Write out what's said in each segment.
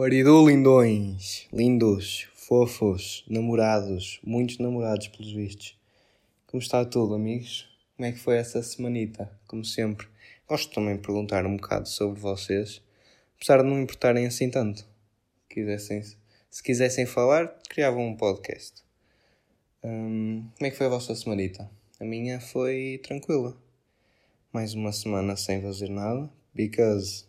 Guaridu lindões, lindos, fofos, namorados, muitos namorados pelos vistos. Como está tudo, amigos? Como é que foi essa semanita? Como sempre, gosto também de perguntar um bocado sobre vocês, apesar de não importarem assim tanto. Quisessem, se quisessem falar, criavam um podcast. Hum, como é que foi a vossa semanita? A minha foi tranquila. Mais uma semana sem fazer nada, because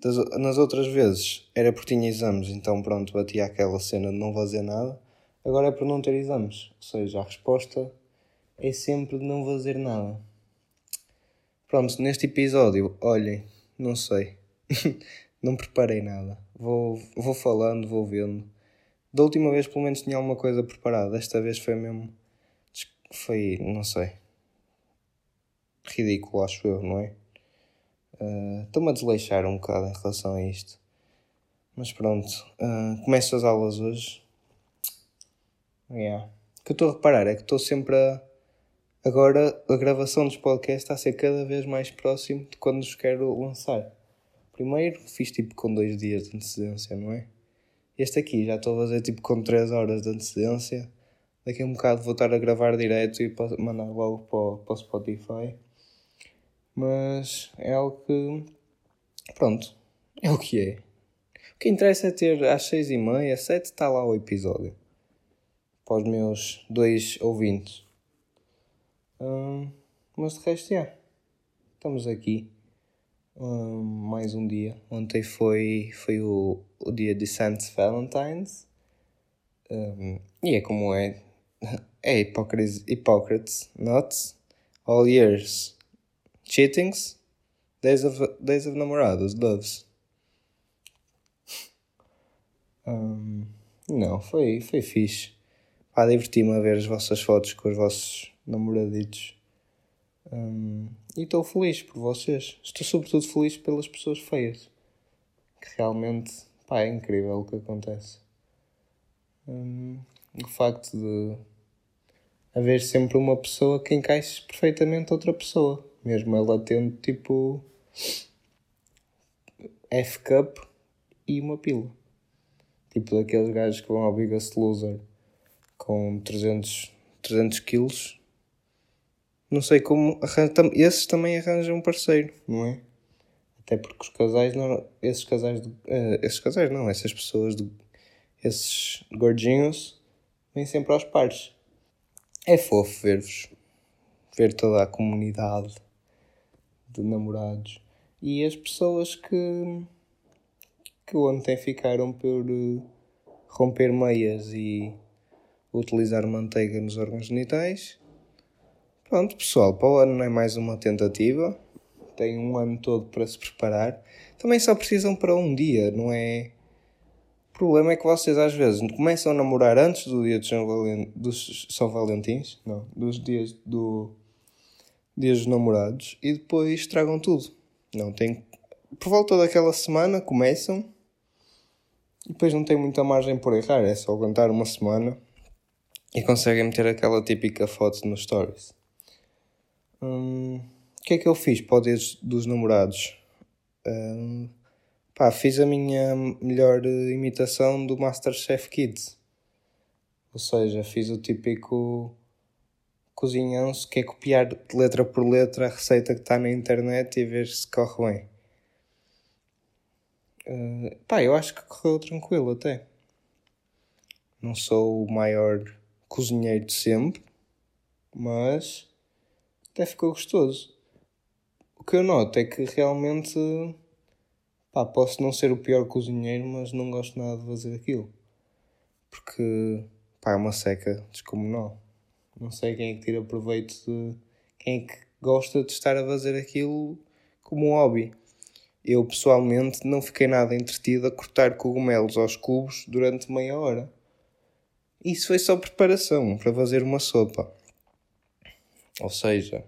das, nas outras vezes era porque tinha exames, então pronto, batia aquela cena de não fazer nada. Agora é por não ter exames. Ou seja, a resposta é sempre de não fazer nada. Pronto, neste episódio, olhem, não sei. não preparei nada. Vou, vou falando, vou vendo. Da última vez pelo menos tinha alguma coisa preparada. Desta vez foi mesmo. Foi, não sei. Ridículo, acho eu, não é? Uh, Estou-me a desleixar um bocado em relação a isto. Mas pronto, uh, começo as aulas hoje. Yeah. O que eu estou a reparar é que estou sempre a. Agora a gravação dos podcasts está a ser cada vez mais próximo de quando os quero lançar. Primeiro fiz tipo com dois dias de antecedência, não é? Este aqui já estou a fazer tipo com 3 horas de antecedência. Daqui a um bocado vou estar a gravar direto e mandar logo para, para o Spotify. Mas é algo que. Pronto, é o que é. O que interessa é ter às seis e meia, sete, está lá o episódio. Para os meus dois ouvintes. Hum, mas de resto, já. Estamos aqui. Hum, mais um dia. Ontem foi, foi o, o dia de Saint Valentine's. Um, e é como é. É Hippocrates, Hippocrates not all years. Cheatings, Days of, Days of Namorados, Loves. Um, não, foi, foi fixe. Pá, diverti-me a ver as vossas fotos com os vossos namoraditos. Um, e estou feliz por vocês. Estou sobretudo feliz pelas pessoas feias. Que realmente, pá, é incrível o que acontece. Um, o facto de haver sempre uma pessoa que encaixe perfeitamente outra pessoa mesmo ela tendo tipo F-Cup e uma pila. Tipo daqueles gajos que vão ao Biggest Loser com 300, 300 quilos. Não sei como. Esses também arranjam um parceiro, não é? Até porque os casais, não, esses casais, de, uh, esses casais não, essas pessoas, de, esses gordinhos, vêm sempre aos pares. É fofo ver-vos, ver toda a comunidade de namorados e as pessoas que, que ontem ficaram por uh, romper meias e utilizar manteiga nos órgãos genitais. Pronto, pessoal, para o ano não é mais uma tentativa. Tem um ano todo para se preparar. Também só precisam para um dia, não é? O problema é que vocês às vezes começam a namorar antes do dia de São dos São Valentins, não, dos dias do dias dos namorados e depois estragam tudo. Não tem. Por volta daquela semana começam e depois não tem muita margem por errar, é só aguentar uma semana e conseguem meter aquela típica foto nos stories. Hum, o que é que eu fiz para o dia dos namorados? Hum, pá, fiz a minha melhor imitação do Masterchef Kids. Ou seja, fiz o típico cozinhão-se que é copiar letra por letra a receita que está na internet e ver se corre bem. Uh, pá, eu acho que correu tranquilo até. Não sou o maior cozinheiro de sempre, mas até ficou gostoso. O que eu noto é que realmente pá, posso não ser o pior cozinheiro, mas não gosto nada de fazer aquilo. Porque pá, é uma seca descomunal. Não sei quem é que tira proveito de. quem é que gosta de estar a fazer aquilo como um hobby. Eu pessoalmente não fiquei nada entretido a cortar cogumelos aos cubos durante meia hora. Isso foi só preparação para fazer uma sopa. Ou seja,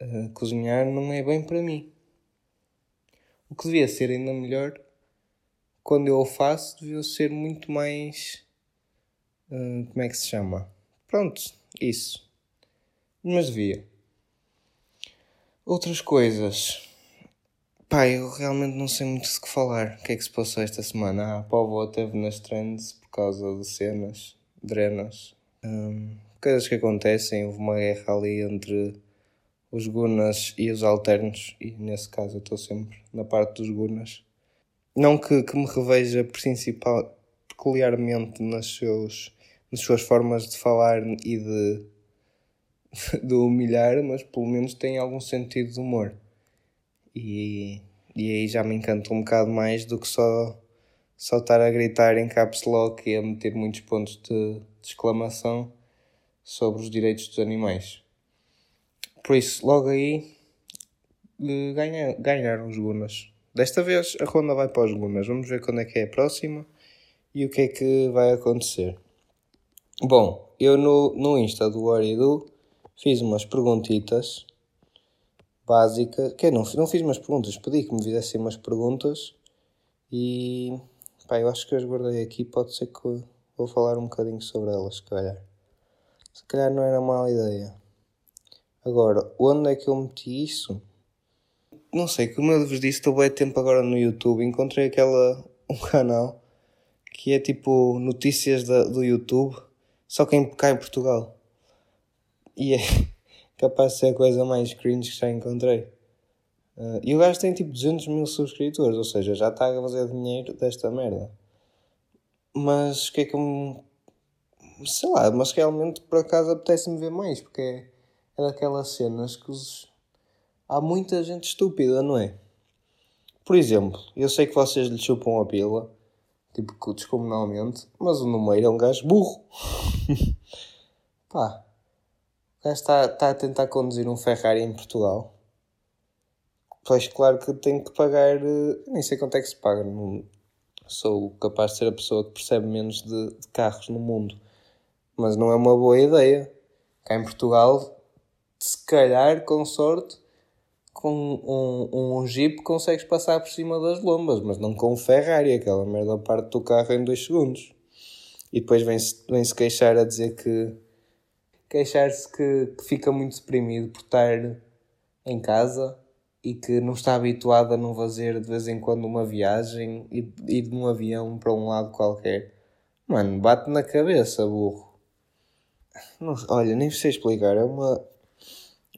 uh, cozinhar não é bem para mim. O que devia ser ainda melhor, quando eu o faço, devia ser muito mais. Uh, como é que se chama? Pronto, isso. Mas devia. Outras coisas. Pá, eu realmente não sei muito o que falar. O que é que se passou esta semana? Ah, a Povo teve nas trends por causa de cenas, drenas. Hum, coisas que acontecem. Houve uma guerra ali entre os Gunas e os Alternos. E nesse caso eu estou sempre na parte dos Gunas. Não que, que me reveja principal, peculiarmente nas, seus, nas suas formas de falar e de, de humilhar, mas pelo menos tem algum sentido de humor. E, e aí já me encanta um bocado mais do que só, só estar a gritar em caps lock e a meter muitos pontos de, de exclamação sobre os direitos dos animais. Por isso, logo aí, eh, ganha, ganharam os Gunas. Desta vez a ronda vai para os Gunas. Vamos ver quando é que é a próxima e o que é que vai acontecer. Bom, eu no, no Insta do Oridu fiz umas perguntitas básica. Que não, não fiz umas perguntas, pedi que me fizessem umas perguntas e pá, eu acho que as guardei aqui. Pode ser que vou falar um bocadinho sobre elas, se calhar. Se calhar não era má ideia. Agora, onde é que eu meti isso? Não sei, como eu vos disse, estou bem tempo agora no YouTube. Encontrei aquela, um canal que é tipo notícias da, do YouTube, só que em, cá em Portugal. E é, capaz de ser a coisa mais cringe que já encontrei. Uh, e o gajo tem tipo 200 mil subscritores, ou seja, já está a fazer dinheiro desta merda. Mas o que é que eu. Sei lá, mas realmente por acaso apetece-me ver mais, porque é, é daquelas cenas que os... há muita gente estúpida, não é? Por exemplo, eu sei que vocês lhe chupam a pila, tipo descomunalmente, mas o número é um gajo burro. Pá, o gajo está, está a tentar conduzir um Ferrari em Portugal. Pois, claro que tem que pagar. Eh, nem sei quanto é que se paga. Não sou capaz de ser a pessoa que percebe menos de, de carros no mundo. Mas não é uma boa ideia. Cá em Portugal, se calhar, com sorte, com um, um Jeep consegues passar por cima das lombas, mas não com um Ferrari, aquela merda parte do carro em dois segundos. E depois vem-se vem -se queixar a dizer que queixar-se que, que fica muito deprimido por estar em casa e que não está habituado a não fazer de vez em quando uma viagem e ir num avião para um lado qualquer. Mano, bate na cabeça, burro. Não, olha, nem sei explicar. É uma,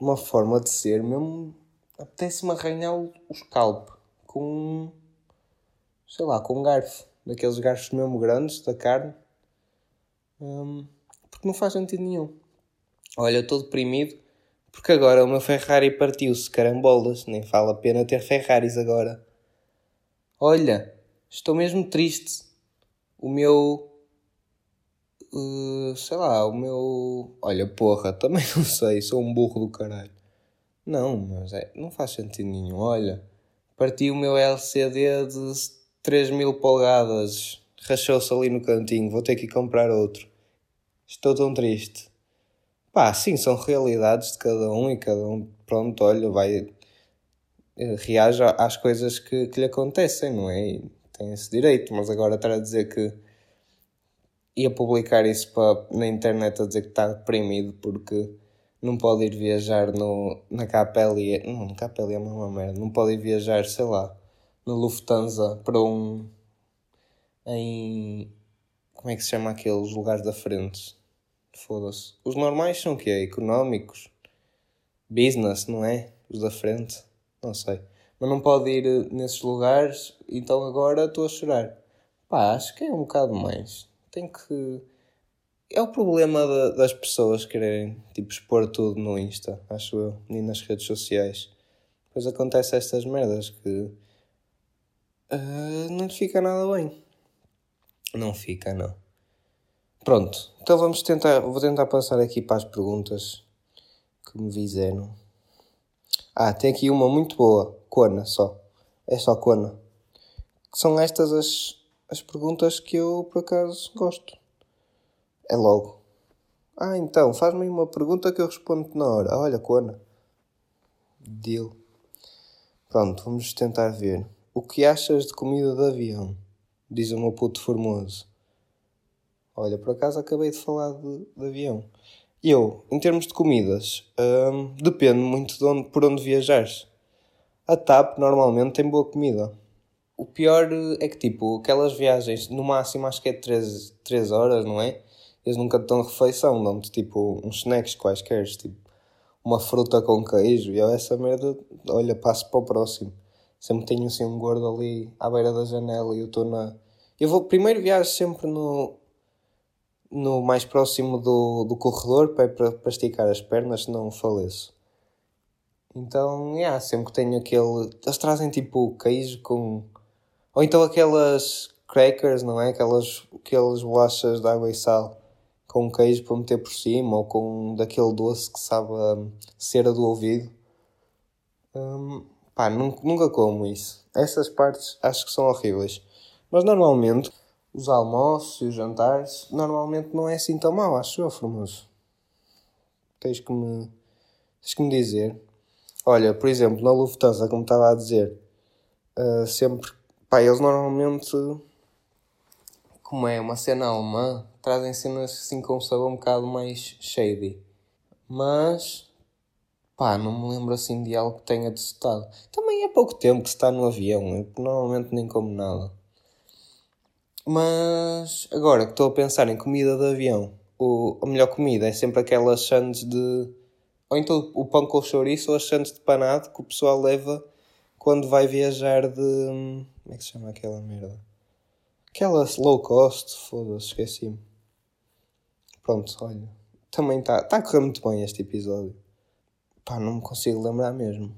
uma forma de ser mesmo. Apetece-me arranhar o, scalp com. sei lá, com um garfo. Daqueles garfos mesmo grandes da carne. Hum, porque não faz sentido nenhum. Olha, eu estou deprimido porque agora o meu Ferrari partiu-se, carambolas. Nem vale a pena ter Ferraris agora. Olha, estou mesmo triste. O meu. Uh, sei lá, o meu. Olha, porra, também não sei, sou um burro do caralho. Não, mas é, não faz sentido nenhum. Olha, parti o meu LCD de 3 mil polegadas, rachou-se ali no cantinho, vou ter que comprar outro. Estou tão triste. Pá, sim, são realidades de cada um e cada um, pronto, olha, vai. Eh, reage às coisas que, que lhe acontecem, não é? E tem esse direito, mas agora estar a dizer que ia publicar isso para, na internet a dizer que está deprimido porque não pode ir viajar no, na KPLE. Não, na KPLE é uma merda. Não pode ir viajar, sei lá, no Lufthansa para um. em. Como é que se chama aqueles lugares da frente? Foda-se. Os normais são o quê? Económicos? Business, não é? Os da frente? Não sei. Mas não pode ir nesses lugares, então agora estou a chorar. Pá, acho que é um bocado mais. Tem que. É o problema de, das pessoas quererem tipo, expor tudo no Insta, acho eu, e nas redes sociais. Depois acontece estas merdas que. Uh, não fica nada bem. Não fica, não. Pronto, então vamos tentar, vou tentar passar aqui para as perguntas que me fizeram. Ah, tem aqui uma muito boa, Cona só. É só Cona. São estas as, as perguntas que eu por acaso gosto. É logo. Ah, então, faz-me uma pergunta que eu respondo na hora. Olha, Cona. Deal. Pronto, vamos tentar ver. O que achas de comida de avião? Diz o meu puto formoso. Olha, por acaso acabei de falar de, de avião. Eu, em termos de comidas, hum, depende muito de onde, por onde viajares. A TAP normalmente tem boa comida. O pior é que, tipo, aquelas viagens, no máximo acho que é 3, 3 horas, não é? Eles nunca te dão refeição, dão-te tipo uns snacks quaisquer, tipo uma fruta com queijo. E eu essa merda, olha, passo para o próximo. Sempre tenho assim um gordo ali à beira da janela e eu estou na. Eu vou, primeiro viajo sempre no, no mais próximo do, do corredor para, para, para esticar as pernas, senão faleço. Então, yeah, sempre que tenho aquele. Eles trazem tipo queijo com. Ou então aquelas crackers, não é? Aquelas, aquelas bolachas de água e sal com queijo para meter por cima ou com daquele doce que sabe a cera do ouvido. Hum, pá, nunca, nunca como isso. Essas partes acho que são horríveis. Mas normalmente, os almoços e os jantares, normalmente não é assim tão mal, acho eu, Formoso. Tens que me, tens que me dizer. Olha, por exemplo, na Lufthansa, como estava a dizer, uh, sempre, pá, eles normalmente, como é uma cena alemã, trazem cenas assim com um sabor um bocado mais shady. Mas, pá, não me lembro assim de algo que tenha testado. Também é pouco tempo que se está no avião, eu normalmente nem como nada. Mas, agora que estou a pensar em comida de avião, o, a melhor comida é sempre aquelas sandes de. Ou então o pão com chouriço ou as sandes de panado que o pessoal leva quando vai viajar de. Como é que se chama aquela merda? Aquela low cost, foda-se, esqueci-me. Pronto, olha. Também está tá a correr muito bem este episódio. Pá, não me consigo lembrar mesmo.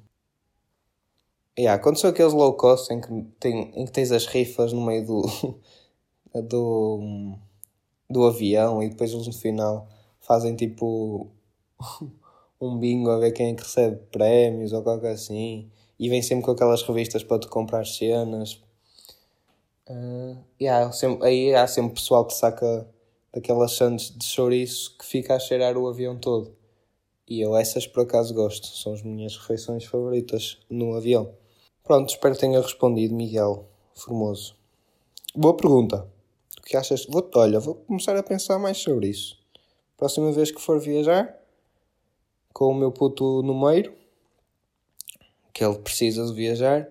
Yeah, quando são aqueles low cost em que, tem, em que tens as rifas no meio do, do, do avião e depois eles no final fazem tipo um bingo a ver quem é que recebe prémios ou qualquer assim e vem sempre com aquelas revistas para tu comprar cenas. Uh, yeah, sempre, aí há sempre pessoal que saca daquelas sandes de chouriço que fica a cheirar o avião todo. E eu essas por acaso gosto, são as minhas refeições favoritas no avião. Pronto, espero que tenha respondido, Miguel Formoso. Boa pergunta. O que achas? Vou, olha, vou começar a pensar mais sobre isso. Próxima vez que for viajar, com o meu puto no meio, que ele precisa de viajar,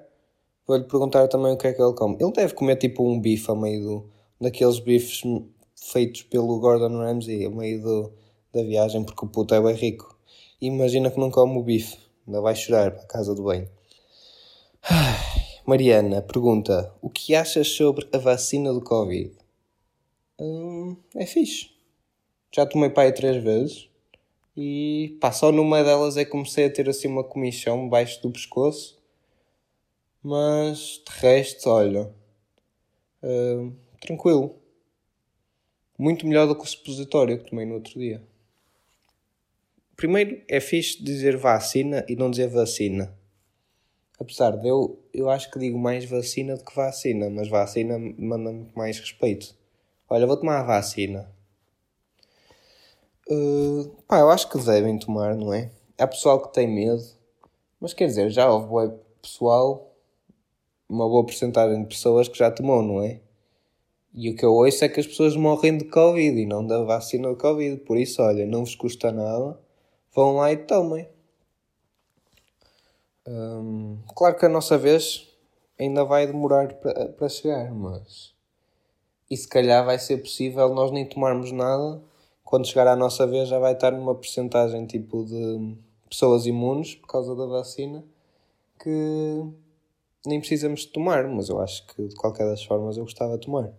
vou-lhe perguntar também o que é que ele come. Ele deve comer tipo um bife a meio do, daqueles bifes feitos pelo Gordon Ramsay a meio do, da viagem, porque o puto é bem rico. Imagina que não come o bife, ainda vai chorar para a casa do bem. Mariana pergunta: O que achas sobre a vacina do Covid? Hum, é fixe. Já tomei pai três vezes e pá, só numa delas é que comecei a ter assim uma comichão baixo do pescoço. Mas de resto, olha, hum, tranquilo. Muito melhor do que o supositório que tomei no outro dia. Primeiro, é fixe dizer vacina e não dizer vacina. Apesar de eu, eu acho que digo mais vacina do que vacina, mas vacina manda-me mais respeito. Olha, vou tomar a vacina. Uh, pá, eu acho que devem tomar, não é? Há pessoal que tem medo, mas quer dizer, já houve pessoal, uma boa porcentagem de pessoas que já tomou, não é? E o que eu ouço é que as pessoas morrem de Covid e não da vacina do Covid. Por isso, olha, não vos custa nada. Vão lá e tomem. Hum, claro que a nossa vez ainda vai demorar para chegar, mas. E se calhar vai ser possível nós nem tomarmos nada. Quando chegar à nossa vez já vai estar numa porcentagem tipo de pessoas imunes por causa da vacina que nem precisamos de tomar, mas eu acho que de qualquer das formas eu gostava de tomar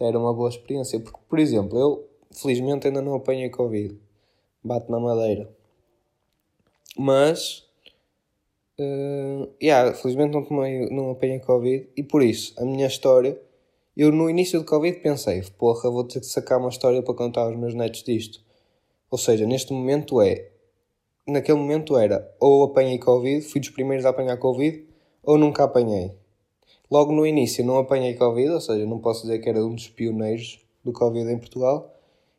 era uma boa experiência. Porque, por exemplo, eu felizmente ainda não apanhei Covid. Bate na madeira. Mas, uh, yeah, felizmente não, tomei, não apanhei Covid. E por isso, a minha história, eu no início do Covid pensei, porra, vou ter que sacar uma história para contar aos meus netos disto. Ou seja, neste momento é, naquele momento era, ou apanhei Covid, fui dos primeiros a apanhar Covid, ou nunca apanhei. Logo no início não apanhei Covid, ou seja, não posso dizer que era um dos pioneiros do Covid em Portugal.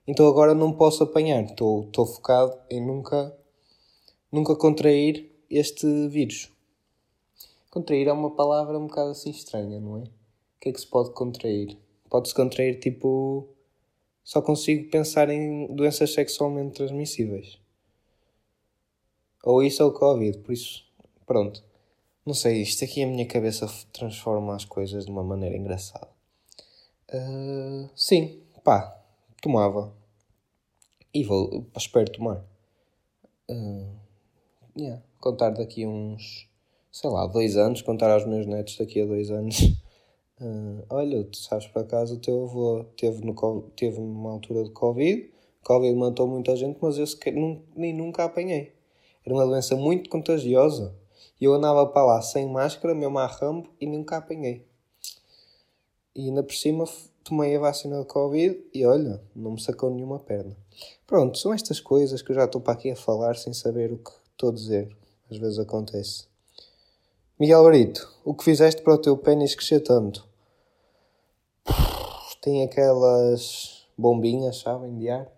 Então agora não posso apanhar. Estou, estou focado em nunca, nunca contrair este vírus. Contrair é uma palavra um bocado assim estranha, não é? O que é que se pode contrair? Pode-se contrair tipo. Só consigo pensar em doenças sexualmente transmissíveis. Ou isso é o Covid, por isso. Pronto. Não sei, isto aqui a minha cabeça transforma as coisas de uma maneira engraçada. Uh, sim, pá, tomava. E vou, espero tomar. Uh, yeah, contar daqui uns, sei lá, dois anos, contar aos meus netos daqui a dois anos. Uh, olha, tu sabes para casa, o teu avô teve, no, teve uma altura de Covid, Covid matou muita gente, mas eu sequer, nem nunca apanhei. Era uma doença muito contagiosa. E eu andava para lá sem máscara, mesmo a rambo, e nunca apanhei. E ainda por cima tomei a vacina de Covid e olha, não me sacou nenhuma perna. Pronto, são estas coisas que eu já estou para aqui a falar sem saber o que estou a dizer. Às vezes acontece. Miguel Brito, o que fizeste para o teu pênis crescer tanto? Tem aquelas bombinhas, sabem, de ar.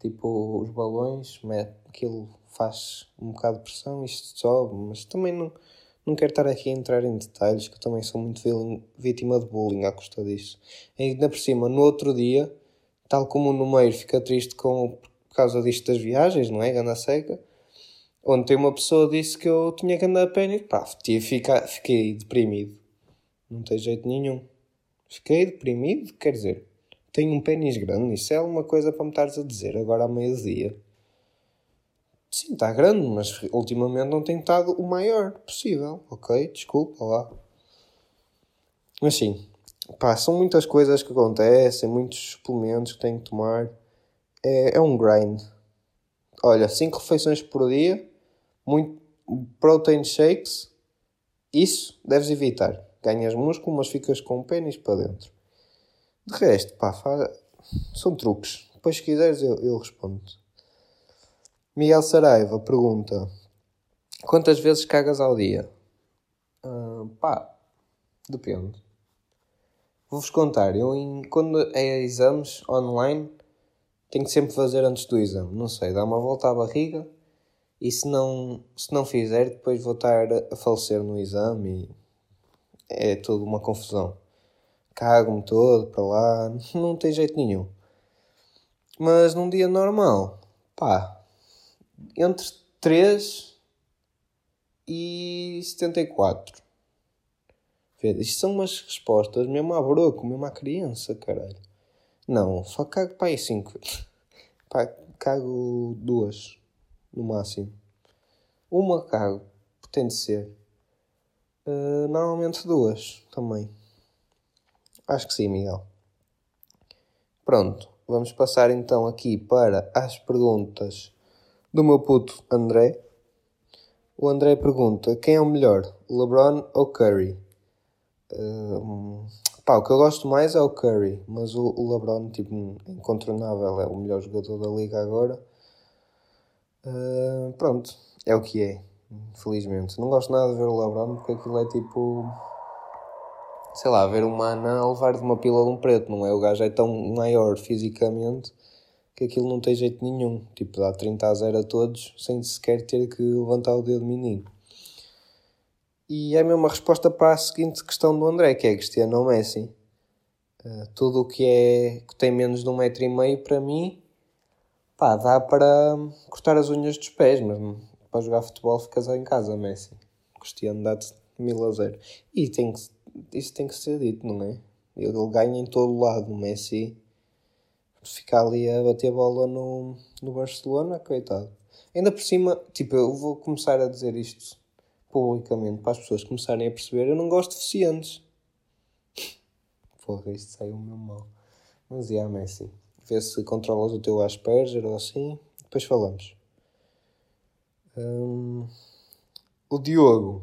Tipo os balões, aquilo faz um bocado de pressão, isto sobe, mas também não, não quero estar aqui a entrar em detalhes, que eu também sou muito vítima de bullying à custa disso. E ainda por cima, no outro dia, tal como o número fica triste com, por causa disto das viagens, não é? Ganda seca. Ontem uma pessoa disse que eu tinha que andar a pé e pá, fiquei deprimido. Não tem jeito nenhum. Fiquei deprimido, quer dizer, tenho um pênis grande, isso é uma coisa para me estares a dizer agora à meio-dia. Sim, está grande, mas ultimamente não tem estado o maior possível, ok? Desculpa lá. Mas sim, pá, são muitas coisas que acontecem, muitos suplementos que tenho que tomar. É, é um grind. Olha, 5 refeições por dia, muito protein shakes, isso deves evitar. Ganhas músculo, mas ficas com o pênis para dentro. De resto, pá, são truques. Depois, se quiseres, eu, eu respondo. Miguel Saraiva pergunta: Quantas vezes cagas ao dia? Uh, pá, depende. Vou-vos contar, eu em, quando é exames online tenho que sempre fazer antes do exame. Não sei, dá uma volta à barriga e se não, se não fizer, depois vou estar a falecer no exame e é tudo uma confusão. Cago-me todo para lá, não tem jeito nenhum. Mas num dia normal, pá, entre 3 e 74. Vê, isto são umas respostas mesmo à broco, mesmo à criança, caralho. Não, só cago para aí 5. Pá, cago duas, no máximo. Uma cago, tem de ser. Uh, normalmente duas, também. Acho que sim, Miguel. Pronto, vamos passar então aqui para as perguntas do meu puto André. O André pergunta: quem é o melhor, LeBron ou Curry? Uh, pá, o que eu gosto mais é o Curry, mas o, o LeBron, tipo, incontornável, é o melhor jogador da liga agora. Uh, pronto, é o que é, infelizmente. Não gosto nada de ver o LeBron porque aquilo é tipo. Sei lá, ver uma anã a levar de uma pila de um preto, não é? O gajo é tão maior fisicamente que aquilo não tem jeito nenhum. Tipo, dá 30 a 0 a todos sem sequer ter que levantar o dedo menino. E é a mesma resposta para a seguinte questão do André, que é Cristiano ou Messi. Uh, tudo o que é que tem menos de um metro e meio para mim pá, dá para cortar as unhas dos pés, mas para jogar futebol ficas em casa, Messi. Cristiano dá-te mil a zero. E tem que, isso tem que ser dito, não é? Ele ganha em todo lado, o Messi ficar ali a bater bola no, no Barcelona, coitado. Ainda por cima, tipo, eu vou começar a dizer isto publicamente para as pessoas começarem a perceber, eu não gosto de deficientes. Porra, isto saiu meu mal. Mas é, Messi. Vê se controlas o teu Asperger ou assim. Depois falamos. Hum, o Diogo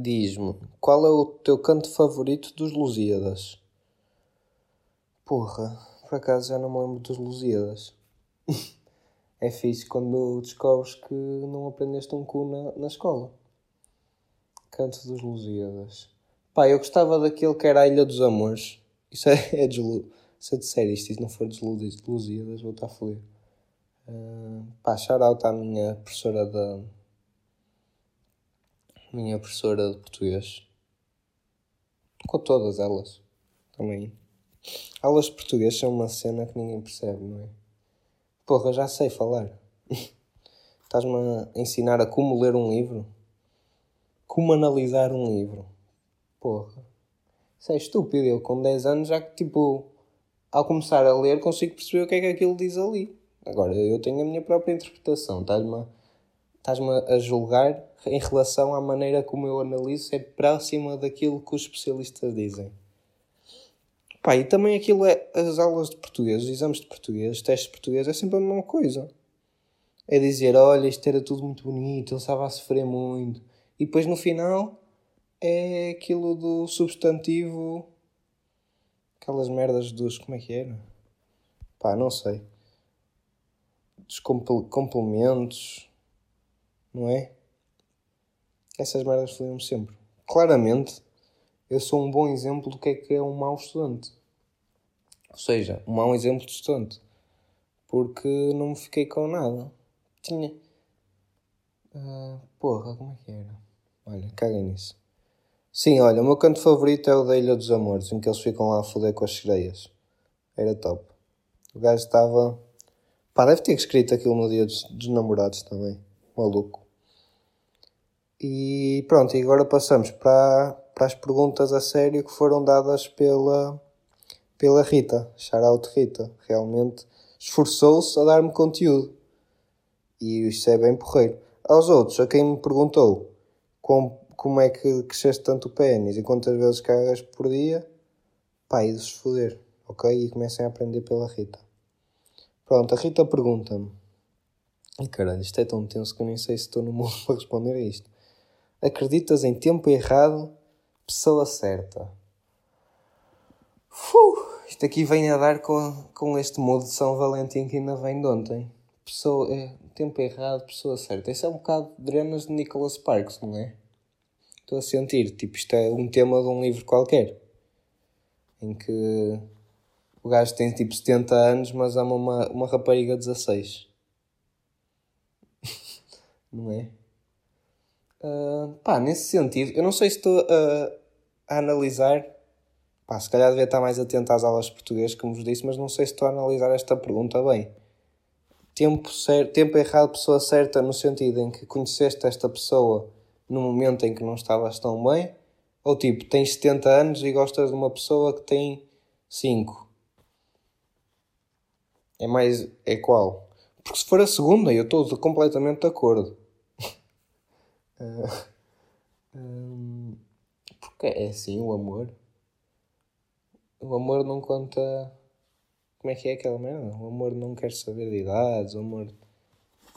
diz-me qual é o teu canto favorito dos Lusíadas? Porra, por acaso já não me lembro dos Lusíadas. é fixe quando descobres que não aprendeste um cu na, na escola. Canto dos Lusíadas. Pá, eu gostava daquele que era a Ilha dos Amores. Isso é, é deslu... Se eu disser isto e não for dos Lusíadas, vou estar feliz. Uh, pá, shout out à minha professora da. Minha professora de português. Com todas elas. Também. Aulas de português são uma cena que ninguém percebe, não é? Porra, já sei falar. Estás-me a ensinar a como ler um livro? como analisar um livro. Porra. Isso é estúpido. Eu com 10 anos já que, tipo, ao começar a ler consigo perceber o que é que aquilo diz ali. Agora, eu tenho a minha própria interpretação. Estás-me estás-me a julgar em relação à maneira como eu analiso, é próxima daquilo que os especialistas dizem. Pá, e também aquilo é as aulas de português, os exames de português, os testes de português, é sempre a mesma coisa. É dizer, olha, isto era tudo muito bonito, ele estava a sofrer muito. E depois no final é aquilo do substantivo. Aquelas merdas dos. Como é que era? Pá, não sei. Dos complementos. Não é? Essas merdas fluíam sempre. Claramente, eu sou um bom exemplo do que é que é um mau estudante. Ou seja, um mau exemplo de estudante. Porque não me fiquei com nada. Tinha. Uh, porra, como é que era? Olha, caguem nisso. Sim, olha, o meu canto favorito é o da Ilha dos Amores, em que eles ficam lá a foder com as sereias. Era top. O gajo estava. Pá, deve ter escrito aquilo no dia dos, dos namorados também. Maluco. E pronto, e agora passamos para, para as perguntas a sério que foram dadas pela, pela Rita. Shoutout Rita. Realmente esforçou-se a dar-me conteúdo. E isso é bem porreiro. Aos outros, a quem me perguntou como como é que cresceste tanto o pênis e quantas vezes cagas por dia, pá, e de se foder, ok? E comecem a aprender pela Rita. Pronto, a Rita pergunta-me, e caralho, isto é tão tenso que eu nem sei se estou no mundo para responder a isto. Acreditas em tempo errado, pessoa certa? Isto aqui vem a dar com, com este modo de São Valentim que ainda vem de ontem. Pessoa, é, tempo errado, pessoa certa. Isso é um bocado drenas de Nicholas Sparks, não é? estou a sentir. Tipo, isto é um tema de um livro qualquer. Em que o gajo tem tipo 70 anos, mas ama uma, uma rapariga de 16. Não é? Uh, pá, nesse sentido, eu não sei se estou a, a analisar. Pá, se calhar devia estar mais atento às aulas de português, como vos disse, mas não sei se estou a analisar esta pergunta bem. Tempo, certo, tempo errado, pessoa certa, no sentido em que conheceste esta pessoa no momento em que não estavas tão bem? Ou tipo, tens 70 anos e gostas de uma pessoa que tem 5? É mais. É qual? Porque se for a segunda, eu estou completamente de acordo. um, porque é assim o amor. O amor não conta. Como é que é aquela merda? O amor não quer saber de idades, o amor.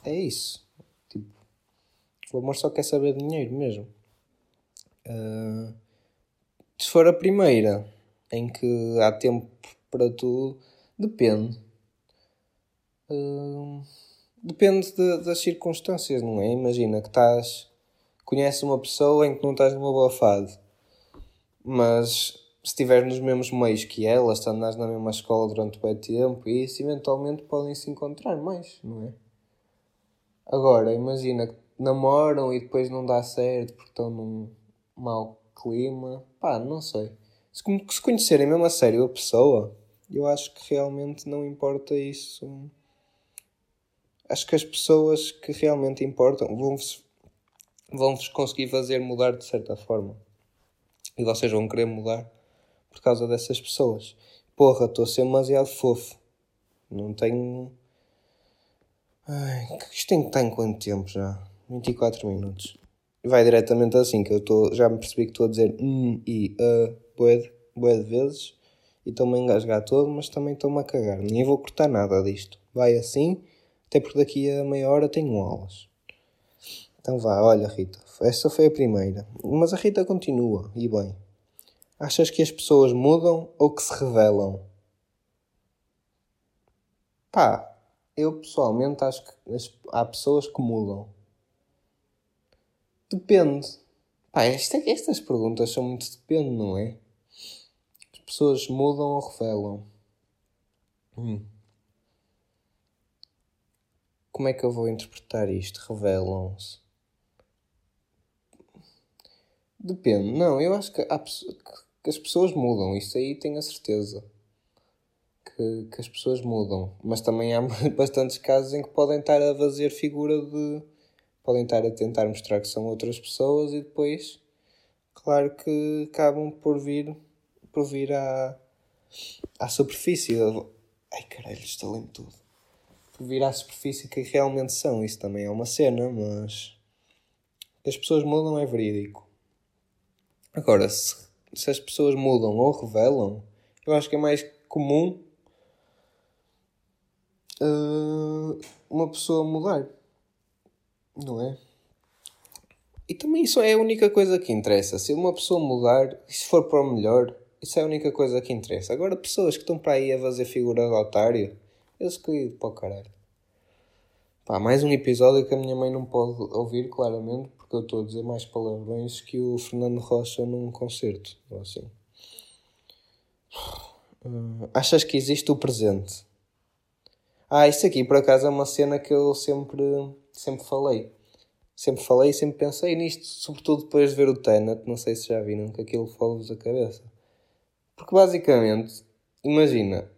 É isso. O amor só quer saber de dinheiro mesmo. Uh, se for a primeira, em que há tempo para tudo, depende. Uh, depende de, das circunstâncias, não é? Imagina que estás. Conheces uma pessoa em que não estás numa boa fase, mas se estiver nos mesmos meios que ela, andares na mesma escola durante bem tempo, isso eventualmente podem se encontrar mais, não é? Agora, imagina que namoram e depois não dá certo porque estão num mau clima. Pá, não sei. Se, se conhecerem mesmo a sério a pessoa, eu acho que realmente não importa isso. Acho que as pessoas que realmente importam vão -vos conseguir fazer mudar de certa forma. E vocês vão querer mudar por causa dessas pessoas. Porra, estou a ser demasiado fofo. Não tenho. Ai, isto tem que estar em quanto tempo já? 24 minutos. Vai diretamente assim, que eu tô, já me percebi que estou a dizer hum e uh, bué, bué de vezes e estou-me a engasgar todo, mas também estou-me a cagar. Nem vou cortar nada disto. Vai assim, até porque daqui a meia hora tenho aulas. Então vá, olha Rita, essa foi a primeira. Mas a Rita continua, e bem. Achas que as pessoas mudam ou que se revelam? Pá, eu pessoalmente acho que há pessoas que mudam. Depende. Pá, esta, estas perguntas são muito depende, não é? As pessoas mudam ou revelam. Hum. Como é que eu vou interpretar isto? Revelam-se. Depende. Não, eu acho que, há, que as pessoas mudam. Isso aí tenho a certeza. Que, que as pessoas mudam. Mas também há bastantes casos em que podem estar a fazer figura de podem estar a tentar mostrar que são outras pessoas e depois, claro que acabam por vir, por vir à, à superfície. Ai caralho, estalei-me tudo. Por vir à superfície que realmente são. Isso também é uma cena, mas as pessoas mudam é verídico. Agora, se, se as pessoas mudam ou revelam, eu acho que é mais comum uh, uma pessoa mudar. Não é? E também isso é a única coisa que interessa. Se uma pessoa mudar, e se for para o melhor, isso é a única coisa que interessa. Agora, pessoas que estão para aí a fazer figura de otário, eles que para o caralho. Pá, mais um episódio que a minha mãe não pode ouvir, claramente, porque eu estou a dizer mais palavrões que o Fernando Rocha num concerto. Ou assim. Uh, achas que existe o presente? Ah, isso aqui por acaso é uma cena que eu sempre, sempre falei. Sempre falei e sempre pensei nisto, sobretudo depois de ver o Tenet. Não sei se já viram que aquilo fala-vos a cabeça. Porque basicamente, imagina,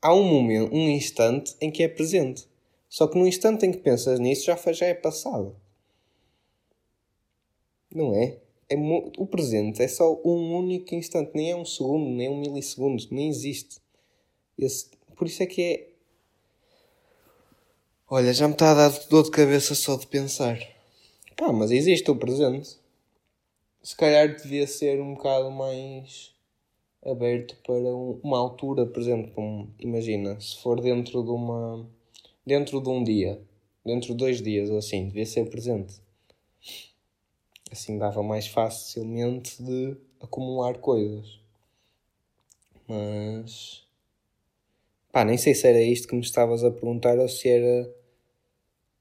há um momento, um instante em que é presente. Só que no instante em que pensas nisso já, já é passado. Não é? é o presente é só um único instante, nem é um segundo, nem é um milissegundo, nem existe. Esse, por isso é que é. Olha, já me está a dar dor de cabeça só de pensar. Pá, mas existe o presente. Se calhar devia ser um bocado mais aberto para uma altura, por exemplo, imagina, se for dentro de uma. dentro de um dia, dentro de dois dias ou assim, devia ser presente. Assim dava mais facilmente de acumular coisas. Mas. Pá, nem sei se era isto que me estavas a perguntar ou se era.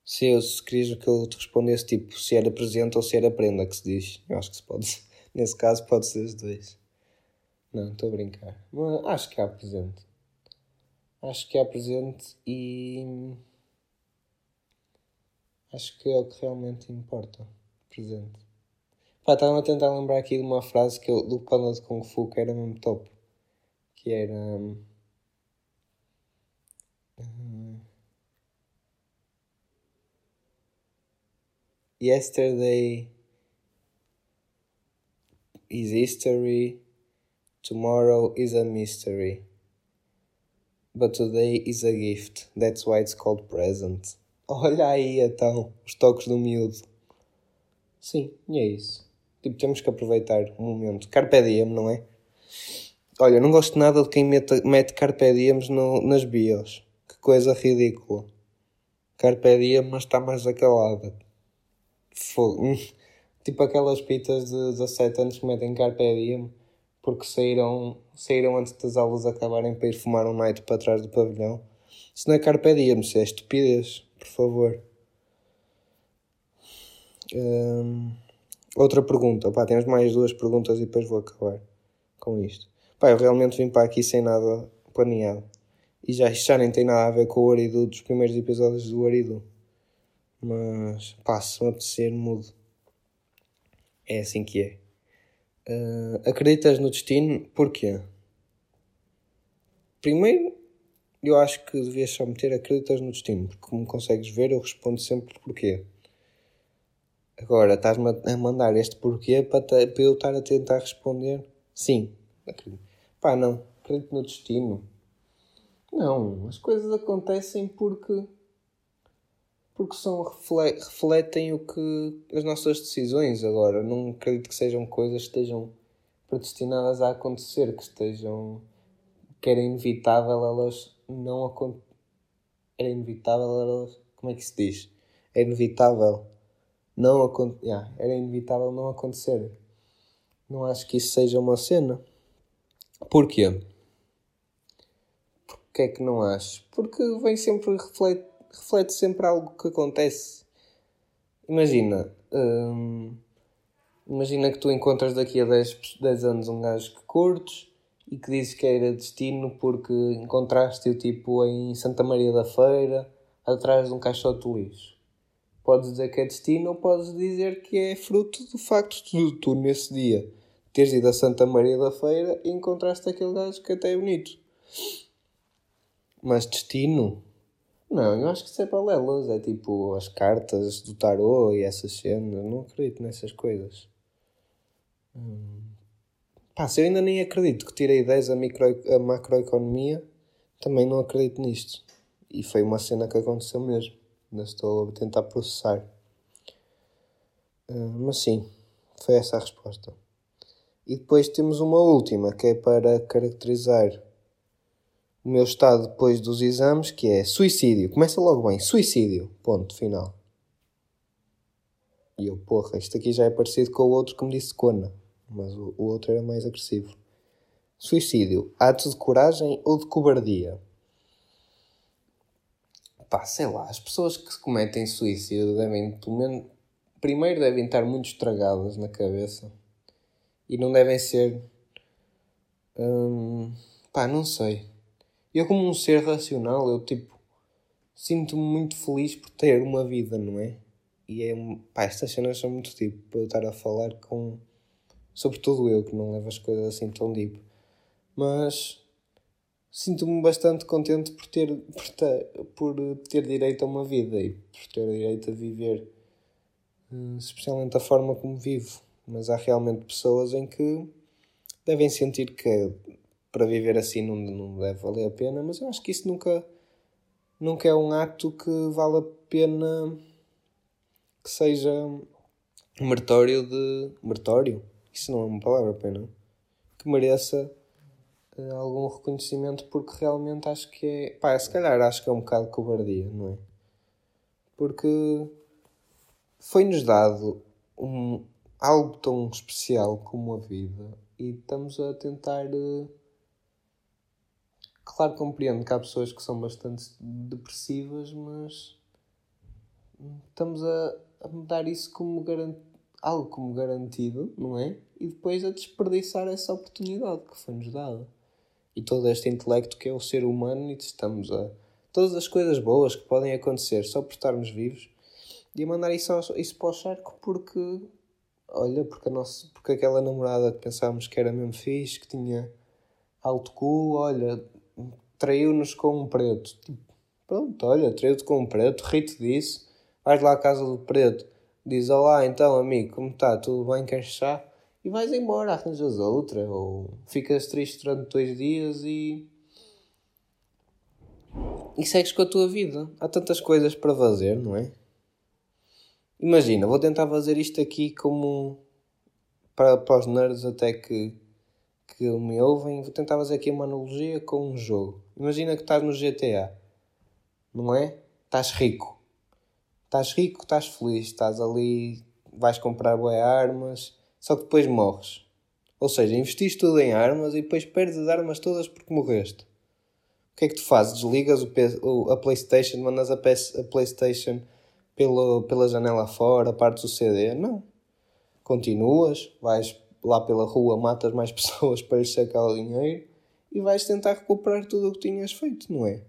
Se, eu, se querias que eu te respondesse, tipo, se era presente ou se era prenda que se diz. Eu acho que se pode. Nesse caso, pode ser os dois. Não, estou a brincar. Mas acho que há presente. Acho que há presente e. Acho que é o que realmente importa. Presente. Pá, estava a tentar lembrar aqui de uma frase que eu, do Panda de Kung Fu que era mesmo top. Que era. Um, uh, yesterday is history, tomorrow is a mystery. But today is a gift, that's why it's called present. Olha aí então, os toques do miúdo. Sim, e é isso. Tipo, temos que aproveitar o momento. Carpe diem, não é? Olha, não gosto nada de quem mete, mete carpe diems no, nas bios. Que coisa ridícula. Carpe diem, mas está mais acalada. Fogo. Tipo aquelas pitas de 17 anos que metem carpe diem porque saíram, saíram antes das aulas acabarem para ir fumar um night para trás do pavilhão. Isso não é carpe diem, isso é estupidez. Por favor. Hum... Outra pergunta. Pá, temos mais duas perguntas e depois vou acabar com isto. Pá, eu realmente vim para aqui sem nada planeado. E já, já nem tem nada a ver com o Aridu dos primeiros episódios do Aridu. Mas, pá, se me apetecer, mudo. É assim que é. Uh, acreditas no destino? Porquê? Primeiro, eu acho que devias só meter acreditas no destino, porque como consegues ver, eu respondo sempre porquê. Agora, estás-me a mandar este porquê para, para eu estar a tentar responder sim. Acredito. Pá, não. Acredito no destino. Não. As coisas acontecem porque. Porque são, refletem o que. as nossas decisões. Agora, não acredito que sejam coisas que estejam predestinadas a acontecer, que estejam. que era inevitável elas não acontecer. Era inevitável elas. como é que se diz? É inevitável não yeah, era inevitável não acontecer. Não acho que isso seja uma cena. Porquê? Porquê é que não acho? Porque vem sempre, reflete, reflete sempre algo que acontece. Imagina, hum, imagina que tu encontras daqui a 10, 10 anos um gajo que curtes e que dizes que era destino porque encontraste-o tipo em Santa Maria da Feira atrás de um caixote de lixo. Podes dizer que é destino ou podes dizer que é fruto do facto de tu, nesse dia, teres ido a Santa Maria da Feira e encontraste aquele gajo que até é bonito. Mas destino? Não, eu acho que isso é balelas. É tipo as cartas do tarô e essas cenas. Não acredito nessas coisas. Hum. Pá, se eu ainda nem acredito que tirei 10 a, micro, a macroeconomia, também não acredito nisto. E foi uma cena que aconteceu mesmo. Ainda estou a tentar processar. Uh, mas sim, foi essa a resposta. E depois temos uma última, que é para caracterizar o meu estado depois dos exames, que é suicídio. Começa logo bem, suicídio. Ponto final. E eu, porra, isto aqui já é parecido com o outro que me disse cona mas o, o outro era mais agressivo. Suicídio, ato de coragem ou de cobardia? Pá, sei lá, as pessoas que cometem suicídio devem, pelo menos, primeiro devem estar muito estragadas na cabeça e não devem ser. Hum, pá, não sei. Eu, como um ser racional, eu tipo. Sinto-me muito feliz por ter uma vida, não é? E é. Pá, estas cenas são muito tipo para eu estar a falar com Sobretudo eu, que não levo as coisas assim tão deep. Mas sinto-me bastante contente por ter, por ter, por ter direito a uma vida e por ter direito a viver, eh, especialmente da forma como vivo. Mas há realmente pessoas em que devem sentir que para viver assim não, não deve valer a pena, mas eu acho que isso nunca, nunca é um ato que vale a pena que seja meritório de. meritório? isso não é uma palavra, pena, que mereça algum reconhecimento, porque realmente acho que é. Pá, se calhar acho que é um bocado cobardia, não é? Porque foi-nos dado um, algo tão especial como a vida e estamos a tentar. Uh, claro, compreendo que há pessoas que são bastante depressivas, mas estamos a, a dar isso como garantia algo como garantido, não é? E depois a desperdiçar essa oportunidade que foi-nos dada. E todo este intelecto que é o ser humano e estamos a. Todas as coisas boas que podem acontecer só por estarmos vivos e a mandar isso, isso para o charco porque. Olha, porque, a nossa, porque aquela namorada que pensávamos que era mesmo fixe, que tinha alto cu, olha, traiu-nos com um preto. Tipo, pronto, olha, traiu-te com um preto, ri-te disso, vais lá à casa do preto diz olá então amigo, como está? Tudo bem? Queres chá? E vais embora, arranjas outra, ou ficas triste durante dois dias e. e segues com a tua vida. Há tantas coisas para fazer, não é? Imagina, vou tentar fazer isto aqui como para, para os nerds até que, que me ouvem. Vou tentar fazer aqui uma analogia com um jogo. Imagina que estás no GTA, não é? Estás rico estás rico, estás feliz, estás ali, vais comprar boas armas, só que depois morres. Ou seja, investiste tudo em armas e depois perdes as armas todas porque morreste. O que é que tu fazes? Desligas o, a Playstation, mandas a, a Playstation pelo, pela janela fora, partes o CD? Não. Continuas, vais lá pela rua, matas mais pessoas para lhes sacar o dinheiro e vais tentar recuperar tudo o que tinhas feito, não é?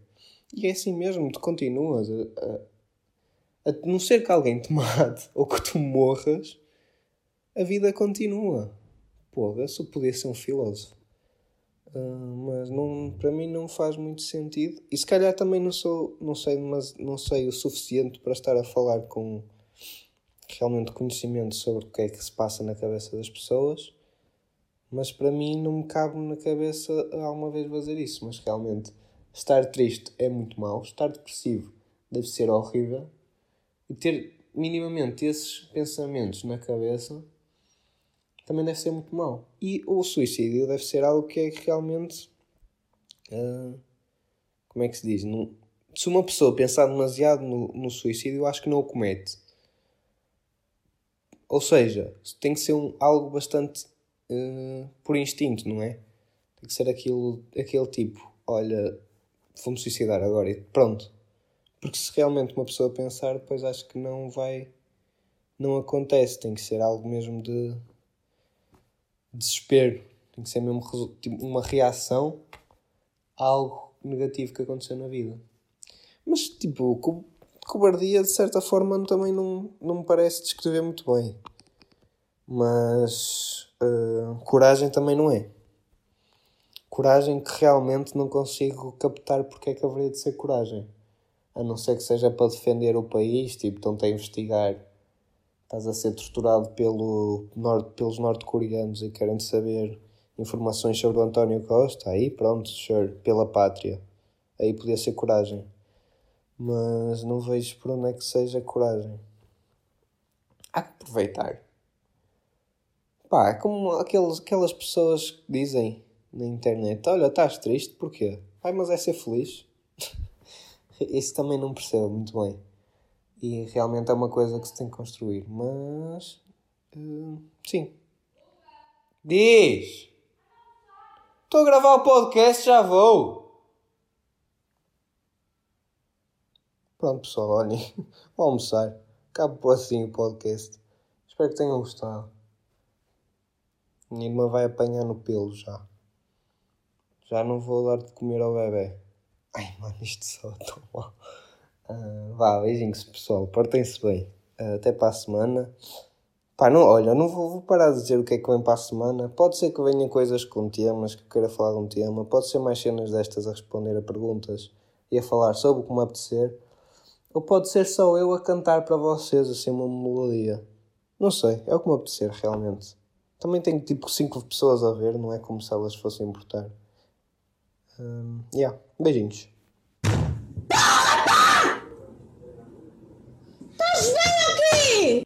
E é assim mesmo, tu continuas a, a não ser que alguém te mate ou que tu morras, a vida continua. Porra, eu só podia ser um filósofo. Uh, mas não, para mim não faz muito sentido. E se calhar também não sou, não sei, mas não sei o suficiente para estar a falar com realmente conhecimento sobre o que é que se passa na cabeça das pessoas. Mas para mim não me cabe na cabeça alguma vez fazer isso. Mas realmente estar triste é muito mau, estar depressivo deve ser horrível e ter minimamente esses pensamentos na cabeça também deve ser muito mau. E o suicídio deve ser algo que é realmente. Uh, como é que se diz? No, se uma pessoa pensar demasiado no, no suicídio, eu acho que não o comete. Ou seja, tem que ser um, algo bastante uh, por instinto, não é? Tem que ser aquilo, aquele tipo: olha, vou-me suicidar agora e pronto. Porque se realmente uma pessoa pensar, depois acho que não vai. Não acontece. Tem que ser algo mesmo de desespero. Tem que ser mesmo tipo, uma reação a algo negativo que aconteceu na vida. Mas, tipo, co cobardia, de certa forma, também não, não me parece descrever muito bem. Mas uh, coragem também não é. Coragem que realmente não consigo captar porque é que haveria de ser coragem. A não ser que seja para defender o país, tipo, estão-te a investigar. Estás a ser torturado pelo norte, pelos norte-coreanos e querem saber informações sobre o António Costa. Aí, pronto, sure, pela pátria. Aí podia ser coragem. Mas não vejo por onde é que seja coragem. Há que aproveitar. Pá, é como aqueles, aquelas pessoas que dizem na internet: Olha, estás triste, porquê? Ai, mas é ser feliz. Isso também não percebo muito bem. E realmente é uma coisa que se tem que construir. Mas. Uh, sim. Diz! Estou a gravar o podcast, já vou! Pronto, pessoal, olhem. Vou almoçar. Acabo assim o podcast. Espero que tenham gostado. Minha irmã vai apanhar no pelo já. Já não vou dar de comer ao bebê. Ai, mano, isto só tão mal. Uh, vá, beijinhos, pessoal. Portem-se bem. Uh, até para a semana. Pá, não, olha, não vou, vou, parar de dizer o que é que vem para a semana. Pode ser que venha coisas com temas, que eu queira falar de um tema. Pode ser mais cenas destas a responder a perguntas e a falar sobre como apetecer. Ou pode ser só eu a cantar para vocês assim uma melodia. Não sei, é o que me apetecer realmente. Também tenho tipo 5 pessoas a ver, não é como se elas fossem importar. Um, yeah, beijinhos. Oi!